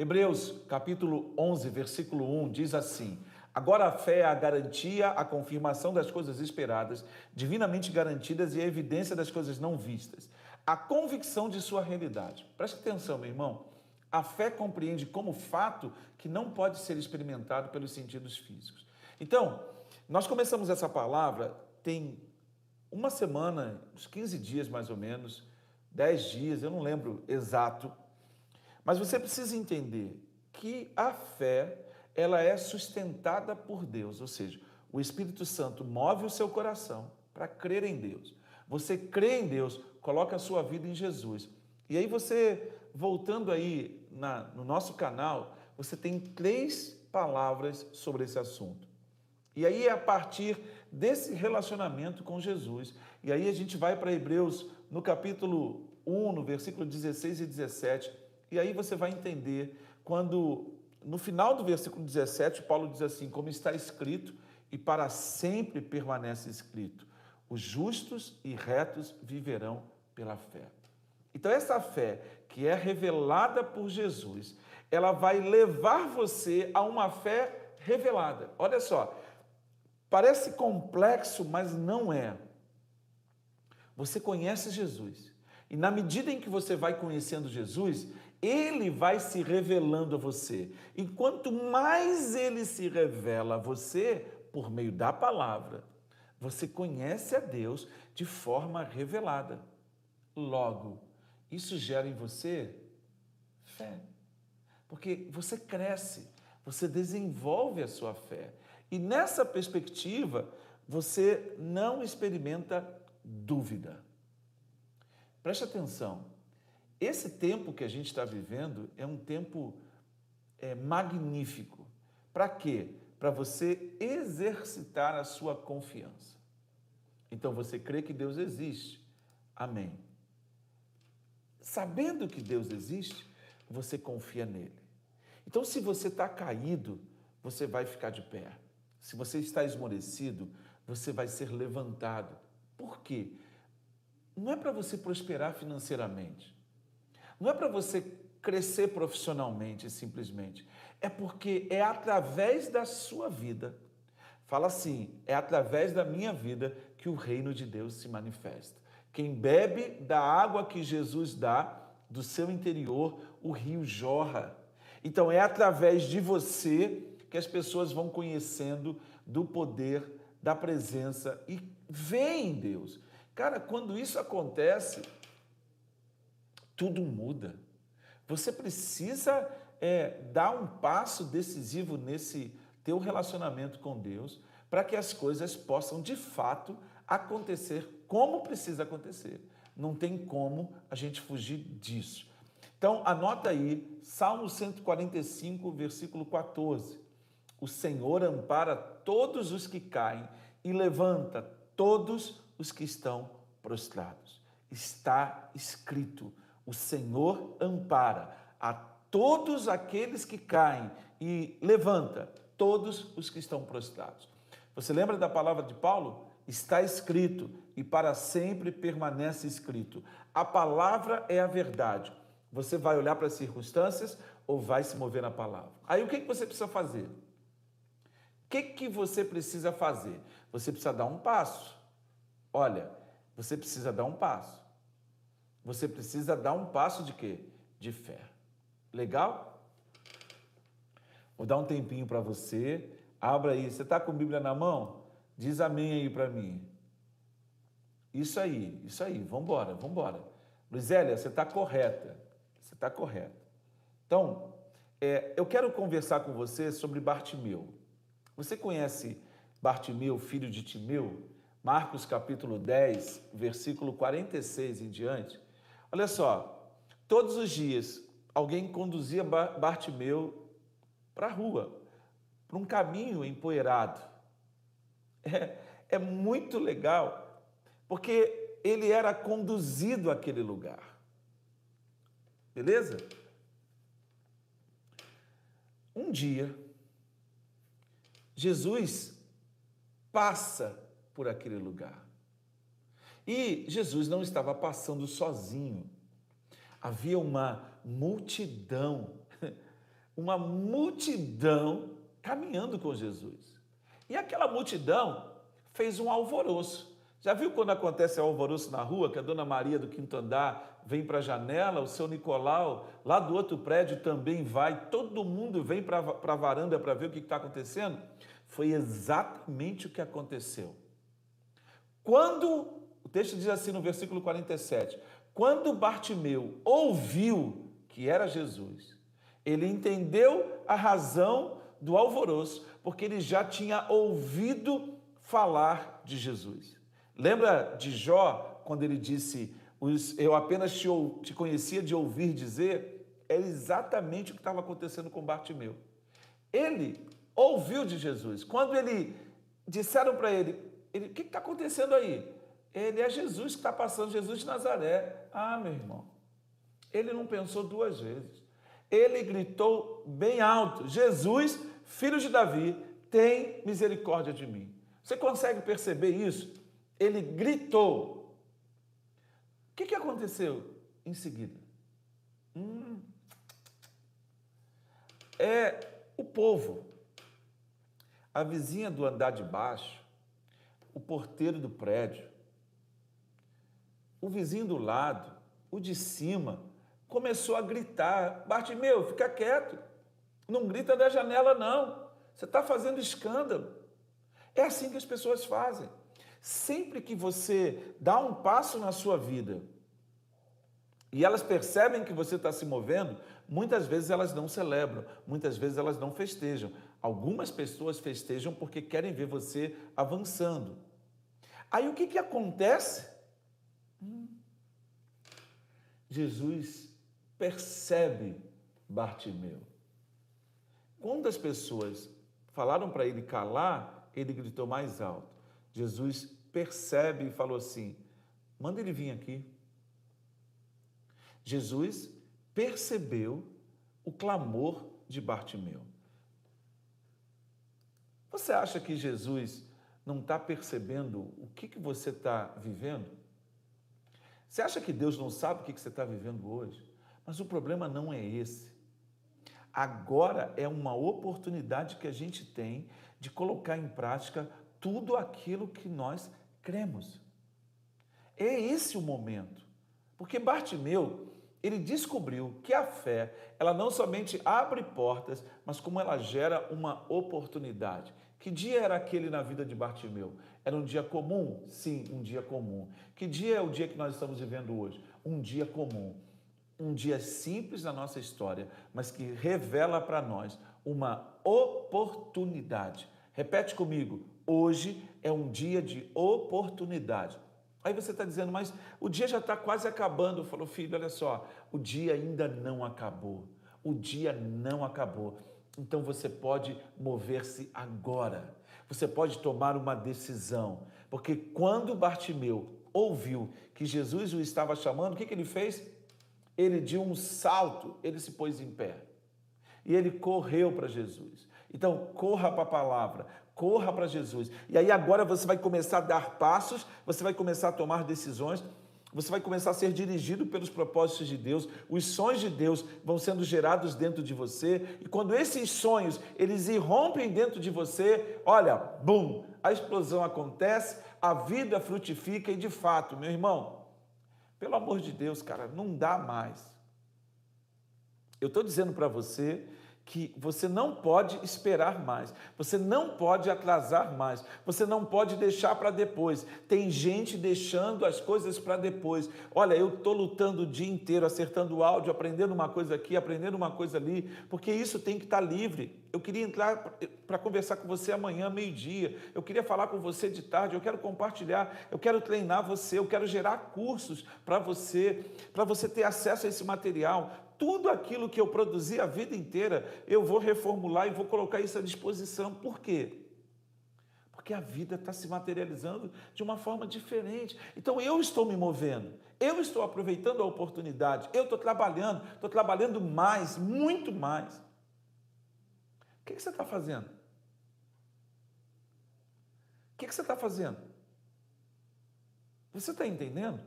Hebreus capítulo 11, versículo 1 diz assim: Agora a fé é a garantia, a confirmação das coisas esperadas, divinamente garantidas e a evidência das coisas não vistas, a convicção de sua realidade. Preste atenção, meu irmão. A fé compreende como fato que não pode ser experimentado pelos sentidos físicos. Então, nós começamos essa palavra tem uma semana, uns 15 dias mais ou menos, 10 dias, eu não lembro exato, mas você precisa entender que a fé, ela é sustentada por Deus, ou seja, o Espírito Santo move o seu coração para crer em Deus. Você crê em Deus, coloca a sua vida em Jesus. E aí você, voltando aí na, no nosso canal, você tem três palavras sobre esse assunto. E aí é a partir desse relacionamento com Jesus. E aí a gente vai para Hebreus no capítulo 1, no versículo 16 e 17. E aí você vai entender quando, no final do versículo 17, Paulo diz assim: Como está escrito, e para sempre permanece escrito: os justos e retos viverão pela fé. Então, essa fé que é revelada por Jesus, ela vai levar você a uma fé revelada. Olha só, Parece complexo, mas não é. Você conhece Jesus. E na medida em que você vai conhecendo Jesus, ele vai se revelando a você. E quanto mais ele se revela a você, por meio da palavra, você conhece a Deus de forma revelada. Logo, isso gera em você fé. Porque você cresce, você desenvolve a sua fé. E nessa perspectiva, você não experimenta dúvida. Preste atenção. Esse tempo que a gente está vivendo é um tempo é, magnífico. Para quê? Para você exercitar a sua confiança. Então você crê que Deus existe. Amém. Sabendo que Deus existe, você confia nele. Então, se você está caído, você vai ficar de pé. Se você está esmorecido, você vai ser levantado. Por quê? Não é para você prosperar financeiramente. Não é para você crescer profissionalmente, simplesmente. É porque é através da sua vida. Fala assim: é através da minha vida que o reino de Deus se manifesta. Quem bebe da água que Jesus dá, do seu interior, o rio jorra. Então é através de você que as pessoas vão conhecendo do poder, da presença e veem Deus. Cara, quando isso acontece, tudo muda. Você precisa é, dar um passo decisivo nesse teu relacionamento com Deus para que as coisas possam de fato acontecer como precisa acontecer. Não tem como a gente fugir disso. Então, anota aí, Salmo 145, versículo 14. O Senhor ampara todos os que caem e levanta todos os que estão prostrados. Está escrito: o Senhor ampara a todos aqueles que caem e levanta todos os que estão prostrados. Você lembra da palavra de Paulo? Está escrito e para sempre permanece escrito. A palavra é a verdade. Você vai olhar para as circunstâncias ou vai se mover na palavra? Aí o que você precisa fazer? O que, que você precisa fazer? Você precisa dar um passo. Olha, você precisa dar um passo. Você precisa dar um passo de quê? De fé. Legal? Vou dar um tempinho para você. Abra aí. Você está com a Bíblia na mão? Diz amém aí para mim. Isso aí, isso aí. Vamos embora, vamos embora. Você está correta. Você está correta. Então, é, eu quero conversar com você sobre Bartimeu. Você conhece Bartimeu, filho de Timeu? Marcos capítulo 10, versículo 46 em diante. Olha só, todos os dias alguém conduzia Bartimeu para a rua, para um caminho empoeirado. É, é muito legal, porque ele era conduzido àquele lugar. Beleza? Um dia, Jesus passa por aquele lugar. E Jesus não estava passando sozinho. Havia uma multidão. uma multidão caminhando com Jesus. E aquela multidão fez um alvoroço. Já viu quando acontece alvoroço na rua, que a dona Maria do quinto andar vem para a janela, o seu Nicolau lá do outro prédio também vai, todo mundo vem para a varanda para ver o que está acontecendo? Foi exatamente o que aconteceu. Quando, o texto diz assim no versículo 47, quando Bartimeu ouviu que era Jesus, ele entendeu a razão do alvoroço, porque ele já tinha ouvido falar de Jesus. Lembra de Jó, quando ele disse: Eu apenas te, conhecia de ouvir dizer? Era exatamente o que estava acontecendo com Bartimeu. Ele ouviu de Jesus. Quando ele disseram para ele: ele, O que está acontecendo aí? Ele é Jesus que está passando, Jesus de Nazaré. Ah, meu irmão. Ele não pensou duas vezes. Ele gritou bem alto: Jesus, filho de Davi, tem misericórdia de mim. Você consegue perceber isso? Ele gritou. O que, que aconteceu em seguida? Hum, é o povo, a vizinha do andar de baixo, o porteiro do prédio, o vizinho do lado, o de cima, começou a gritar: Bartimeu, fica quieto, não grita da janela, não, você está fazendo escândalo. É assim que as pessoas fazem. Sempre que você dá um passo na sua vida e elas percebem que você está se movendo, muitas vezes elas não celebram, muitas vezes elas não festejam. Algumas pessoas festejam porque querem ver você avançando. Aí o que, que acontece? Hum. Jesus percebe Bartimeu. Quando as pessoas falaram para ele calar, ele gritou mais alto. Jesus percebe e falou assim: manda ele vir aqui. Jesus percebeu o clamor de Bartimeu. Você acha que Jesus não está percebendo o que, que você está vivendo? Você acha que Deus não sabe o que, que você está vivendo hoje? Mas o problema não é esse. Agora é uma oportunidade que a gente tem de colocar em prática tudo aquilo que nós cremos. É esse o momento. Porque Bartimeu, ele descobriu que a fé, ela não somente abre portas, mas como ela gera uma oportunidade. Que dia era aquele na vida de Bartimeu? Era um dia comum? Sim, um dia comum. Que dia é o dia que nós estamos vivendo hoje? Um dia comum. Um dia simples na nossa história, mas que revela para nós uma oportunidade. Repete comigo: Hoje é um dia de oportunidade. Aí você está dizendo, mas o dia já está quase acabando. Falou, filho, olha só, o dia ainda não acabou. O dia não acabou. Então você pode mover-se agora. Você pode tomar uma decisão. Porque quando Bartimeu ouviu que Jesus o estava chamando, o que, que ele fez? Ele deu um salto, ele se pôs em pé. E ele correu para Jesus. Então, corra para a palavra, corra para Jesus. E aí agora você vai começar a dar passos, você vai começar a tomar decisões, você vai começar a ser dirigido pelos propósitos de Deus, os sonhos de Deus vão sendo gerados dentro de você, e quando esses sonhos, eles irrompem dentro de você, olha, bum, a explosão acontece, a vida frutifica e de fato, meu irmão, pelo amor de Deus, cara, não dá mais. Eu estou dizendo para você que você não pode esperar mais, você não pode atrasar mais, você não pode deixar para depois. Tem gente deixando as coisas para depois. Olha, eu estou lutando o dia inteiro, acertando áudio, aprendendo uma coisa aqui, aprendendo uma coisa ali, porque isso tem que estar tá livre. Eu queria entrar para conversar com você amanhã, meio-dia. Eu queria falar com você de tarde. Eu quero compartilhar. Eu quero treinar você. Eu quero gerar cursos para você, para você ter acesso a esse material tudo aquilo que eu produzi a vida inteira, eu vou reformular e vou colocar isso à disposição. Por quê? Porque a vida está se materializando de uma forma diferente. Então eu estou me movendo, eu estou aproveitando a oportunidade, eu estou trabalhando, estou trabalhando mais, muito mais. O que, você está fazendo? O que você está fazendo? Você está entendendo?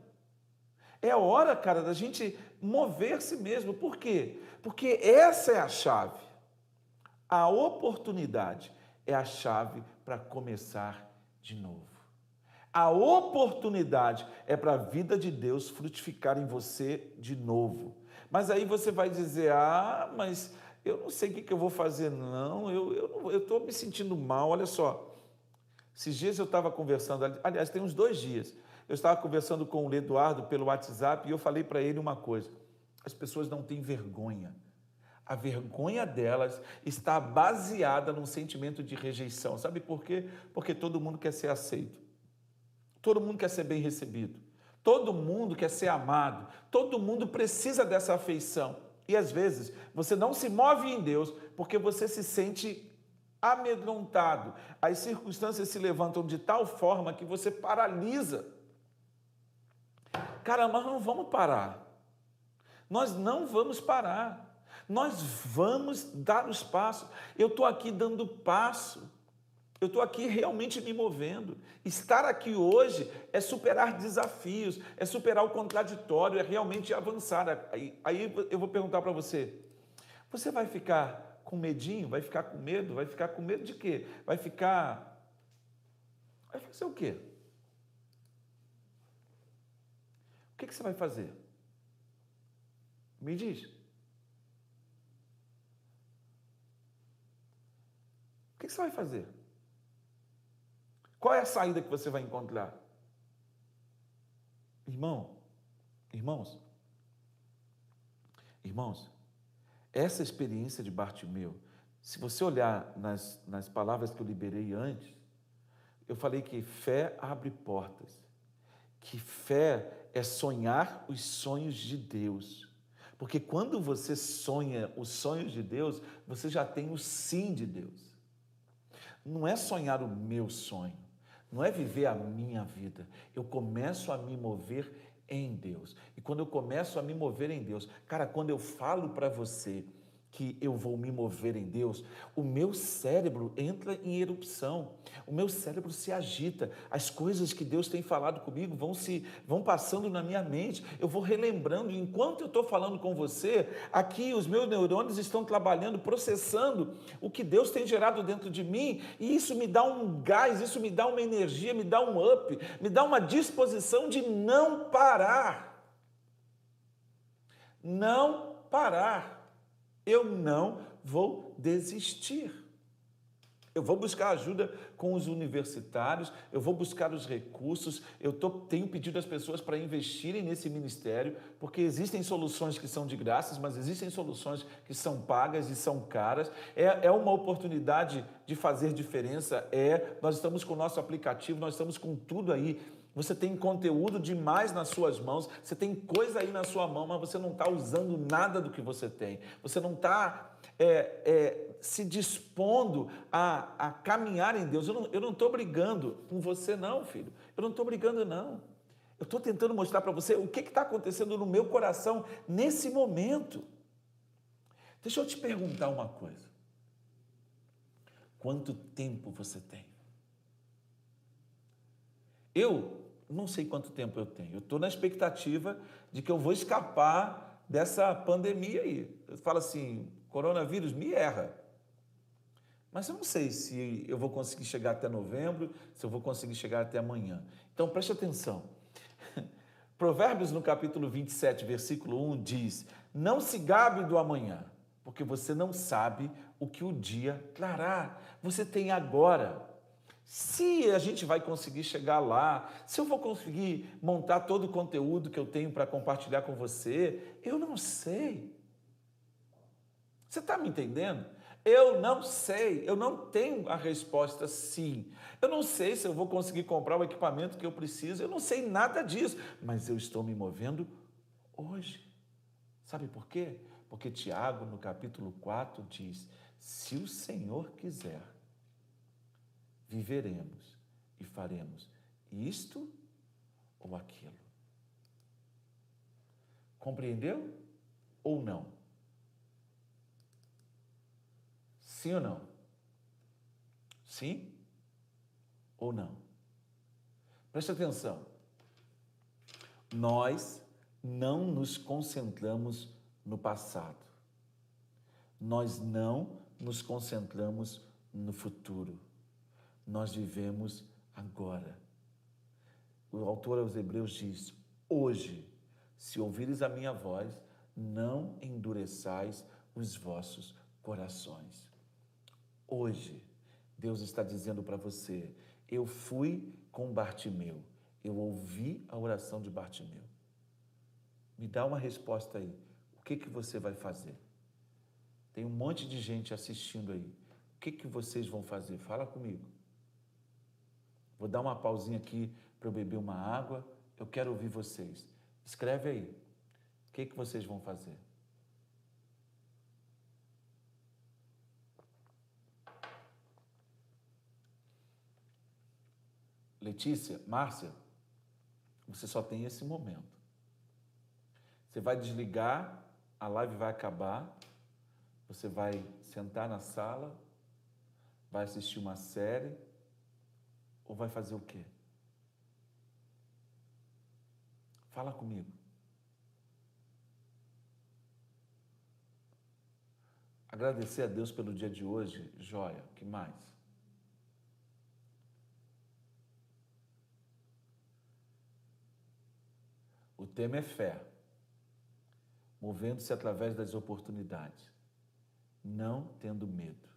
É hora, cara, da gente mover-se mesmo. Por quê? Porque essa é a chave. A oportunidade é a chave para começar de novo. A oportunidade é para a vida de Deus frutificar em você de novo. Mas aí você vai dizer: ah, mas eu não sei o que, eu vou fazer, não, eu estou me sentindo mal. Olha só, esses dias eu estava conversando, aliás, tem uns dois dias, eu estava conversando com o Eduardo pelo WhatsApp e eu falei para ele uma coisa: as pessoas não têm vergonha. A vergonha delas está baseada num sentimento de rejeição. Sabe por quê? Porque todo mundo quer ser aceito. Todo mundo quer ser bem recebido. Todo mundo quer ser amado. Todo mundo precisa dessa afeição. E às vezes você não se move em Deus porque você se sente amedrontado. As circunstâncias se levantam de tal forma que você paralisa. Cara, mas não vamos parar. Nós não vamos parar. Nós vamos dar os passos. Eu estou aqui dando passo. Eu estou aqui realmente me movendo. Estar aqui hoje é superar desafios, é superar o contraditório, é realmente avançar. Aí, aí eu vou perguntar para você: você vai ficar com medinho? Vai ficar com medo? Vai ficar com medo de quê? Vai ficar. Vai fazer o quê? O que, que você vai fazer? Me diz. O que, que você vai fazer? Qual é a saída que você vai encontrar? Irmão, irmãos, irmãos, essa experiência de Bartimeu, se você olhar nas, nas palavras que eu liberei antes, eu falei que fé abre portas, que fé é sonhar os sonhos de Deus. Porque quando você sonha os sonhos de Deus, você já tem o sim de Deus. Não é sonhar o meu sonho não é viver a minha vida. Eu começo a me mover em Deus. E quando eu começo a me mover em Deus, cara, quando eu falo para você que eu vou me mover em Deus, o meu cérebro entra em erupção, o meu cérebro se agita, as coisas que Deus tem falado comigo vão se vão passando na minha mente, eu vou relembrando, enquanto eu estou falando com você, aqui os meus neurônios estão trabalhando, processando o que Deus tem gerado dentro de mim, e isso me dá um gás, isso me dá uma energia, me dá um up, me dá uma disposição de não parar. Não parar. Eu não vou desistir. Eu vou buscar ajuda com os universitários, eu vou buscar os recursos, eu tô, tenho pedido às pessoas para investirem nesse ministério, porque existem soluções que são de graças, mas existem soluções que são pagas e são caras. É, é uma oportunidade de fazer diferença. É, nós estamos com o nosso aplicativo, nós estamos com tudo aí você tem conteúdo demais nas suas mãos, você tem coisa aí na sua mão, mas você não está usando nada do que você tem. Você não está é, é, se dispondo a, a caminhar em Deus. Eu não estou brigando com você, não, filho. Eu não estou brigando, não. Eu estou tentando mostrar para você o que está acontecendo no meu coração nesse momento. Deixa eu te perguntar uma coisa. Quanto tempo você tem? Eu não sei quanto tempo eu tenho. Eu estou na expectativa de que eu vou escapar dessa pandemia aí. Eu falo assim, coronavírus me erra. Mas eu não sei se eu vou conseguir chegar até novembro, se eu vou conseguir chegar até amanhã. Então preste atenção. Provérbios no capítulo 27, versículo 1 diz: Não se gabe do amanhã, porque você não sabe o que o dia trará. Você tem agora se a gente vai conseguir chegar lá, se eu vou conseguir montar todo o conteúdo que eu tenho para compartilhar com você, eu não sei. Você está me entendendo? Eu não sei, eu não tenho a resposta sim. Eu não sei se eu vou conseguir comprar o equipamento que eu preciso, eu não sei nada disso, mas eu estou me movendo hoje. Sabe por quê? Porque Tiago, no capítulo 4, diz: se o Senhor quiser, viveremos e faremos isto ou aquilo. Compreendeu ou não? Sim ou não? Sim ou não? Preste atenção. Nós não nos concentramos no passado. Nós não nos concentramos no futuro. Nós vivemos agora. O autor aos Hebreus diz: Hoje, se ouvires a minha voz, não endureçais os vossos corações. Hoje, Deus está dizendo para você: eu fui com Bartimeu, eu ouvi a oração de Bartimeu. Me dá uma resposta aí. O que, que você vai fazer? Tem um monte de gente assistindo aí. O que, que vocês vão fazer? Fala comigo. Vou dar uma pausinha aqui para eu beber uma água. Eu quero ouvir vocês. Escreve aí. O que, que vocês vão fazer? Letícia, Márcia, você só tem esse momento. Você vai desligar, a live vai acabar, você vai sentar na sala, vai assistir uma série ou vai fazer o quê? Fala comigo. Agradecer a Deus pelo dia de hoje, joia. que mais? O tema é fé, movendo-se através das oportunidades, não tendo medo.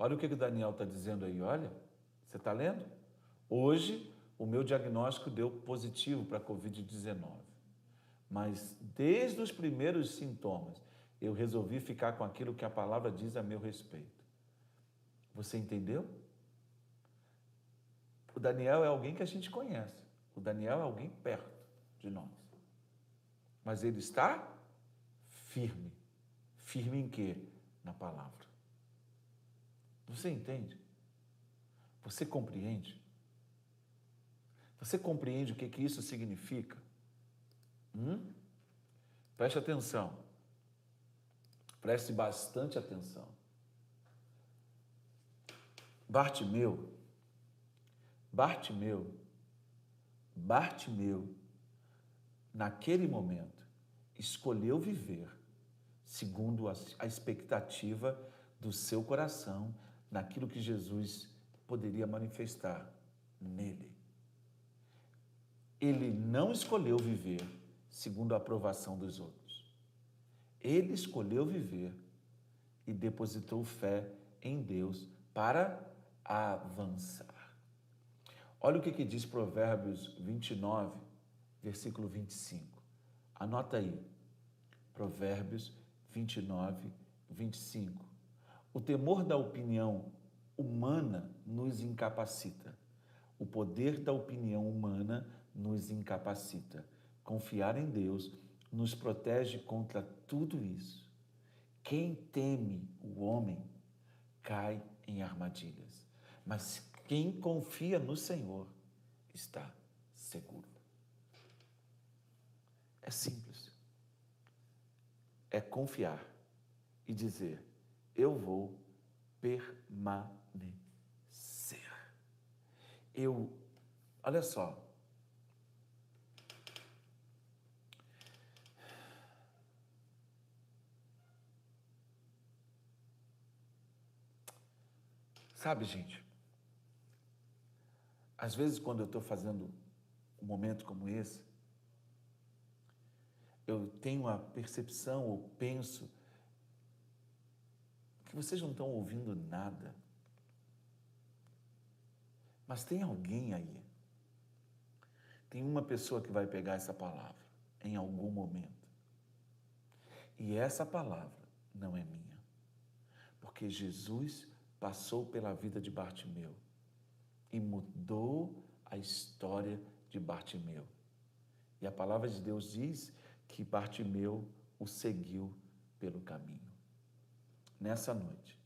Olha o que o Daniel está dizendo aí, olha. Você está lendo? Hoje, o meu diagnóstico deu positivo para a Covid-19. Mas desde os primeiros sintomas, eu resolvi ficar com aquilo que a palavra diz a meu respeito. Você entendeu? O Daniel é alguém que a gente conhece. O Daniel é alguém perto de nós. Mas ele está firme. Firme em quê? Na palavra. Você entende? Você compreende? Você compreende o que, que isso significa? Hum? Preste atenção. Preste bastante atenção. Bartimeu, Bartimeu, Bartimeu, naquele momento, escolheu viver segundo a expectativa do seu coração naquilo que Jesus poderia manifestar nele. Ele não escolheu viver segundo a aprovação dos outros. Ele escolheu viver e depositou fé em Deus para avançar. Olha o que, que diz Provérbios 29, versículo 25. Anota aí. Provérbios 29, 25. O temor da opinião humana nos incapacita. O poder da opinião humana nos incapacita. Confiar em Deus nos protege contra tudo isso. Quem teme o homem cai em armadilhas, mas quem confia no Senhor está seguro. É simples. É confiar e dizer: eu vou permanecer. Eu, olha só. Sabe, gente, às vezes quando eu estou fazendo um momento como esse, eu tenho a percepção ou penso que vocês não estão ouvindo nada. Mas tem alguém aí. Tem uma pessoa que vai pegar essa palavra em algum momento. E essa palavra não é minha. Porque Jesus passou pela vida de Bartimeu e mudou a história de Bartimeu. E a palavra de Deus diz que Bartimeu o seguiu pelo caminho nessa noite,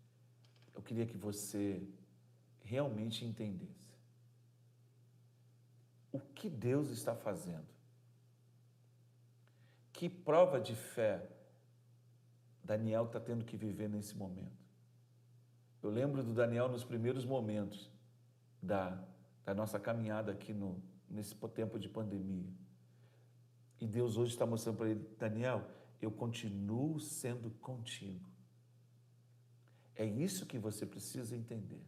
eu queria que você realmente entendesse o que Deus está fazendo. Que prova de fé Daniel está tendo que viver nesse momento. Eu lembro do Daniel nos primeiros momentos da, da nossa caminhada aqui no, nesse tempo de pandemia. E Deus hoje está mostrando para ele, Daniel, eu continuo sendo contigo. É isso que você precisa entender.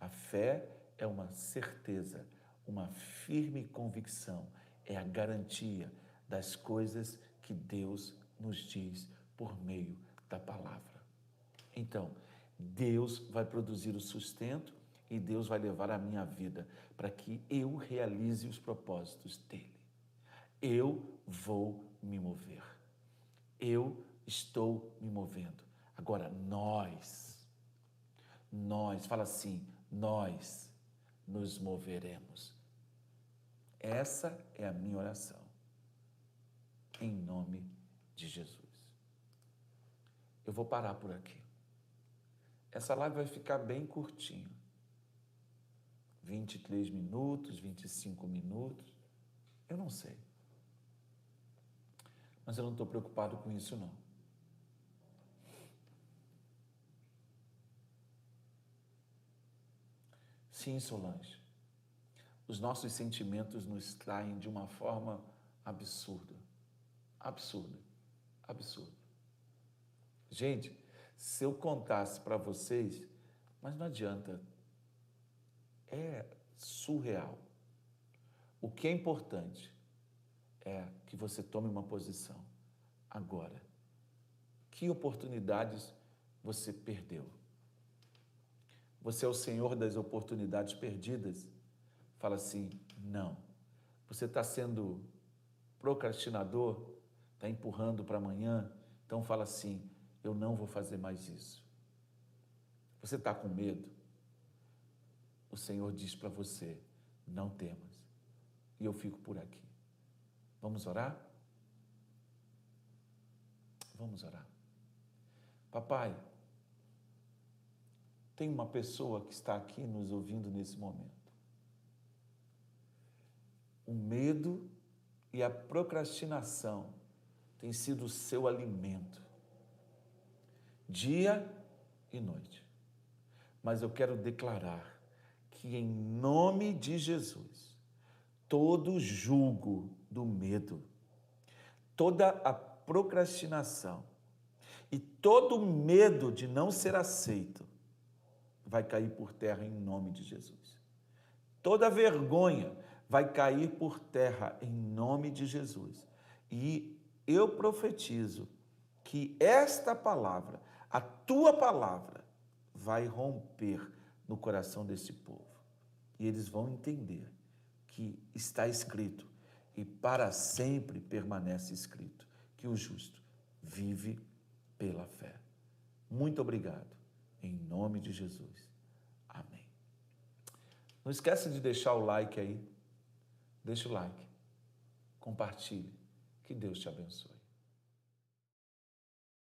A fé é uma certeza, uma firme convicção, é a garantia das coisas que Deus nos diz por meio da palavra. Então, Deus vai produzir o sustento e Deus vai levar a minha vida para que eu realize os propósitos dele. Eu vou me mover. Eu estou me movendo. Agora, nós, nós, fala assim, nós nos moveremos. Essa é a minha oração. Em nome de Jesus. Eu vou parar por aqui. Essa live vai ficar bem curtinha. 23 minutos, 25 minutos. Eu não sei. Mas eu não estou preocupado com isso, não. Sim, Solange. Os nossos sentimentos nos traem de uma forma absurda. Absurda. Absurda. Gente, se eu contasse para vocês, mas não adianta. É surreal. O que é importante é que você tome uma posição agora. Que oportunidades você perdeu? Você é o Senhor das oportunidades perdidas? Fala assim: não. Você está sendo procrastinador, está empurrando para amanhã, então fala assim: eu não vou fazer mais isso. Você está com medo? O Senhor diz para você: não temas, e eu fico por aqui. Vamos orar? Vamos orar. Papai, tem uma pessoa que está aqui nos ouvindo nesse momento. O medo e a procrastinação têm sido o seu alimento, dia e noite. Mas eu quero declarar que, em nome de Jesus, todo julgo do medo, toda a procrastinação e todo medo de não ser aceito vai cair por terra em nome de Jesus. Toda vergonha vai cair por terra em nome de Jesus. E eu profetizo que esta palavra, a tua palavra, vai romper no coração desse povo. E eles vão entender que está escrito e para sempre permanece escrito que o justo vive pela fé. Muito obrigado. Em nome de Jesus. Amém. Não esqueça de deixar o like aí. Deixa o like. Compartilhe. Que Deus te abençoe.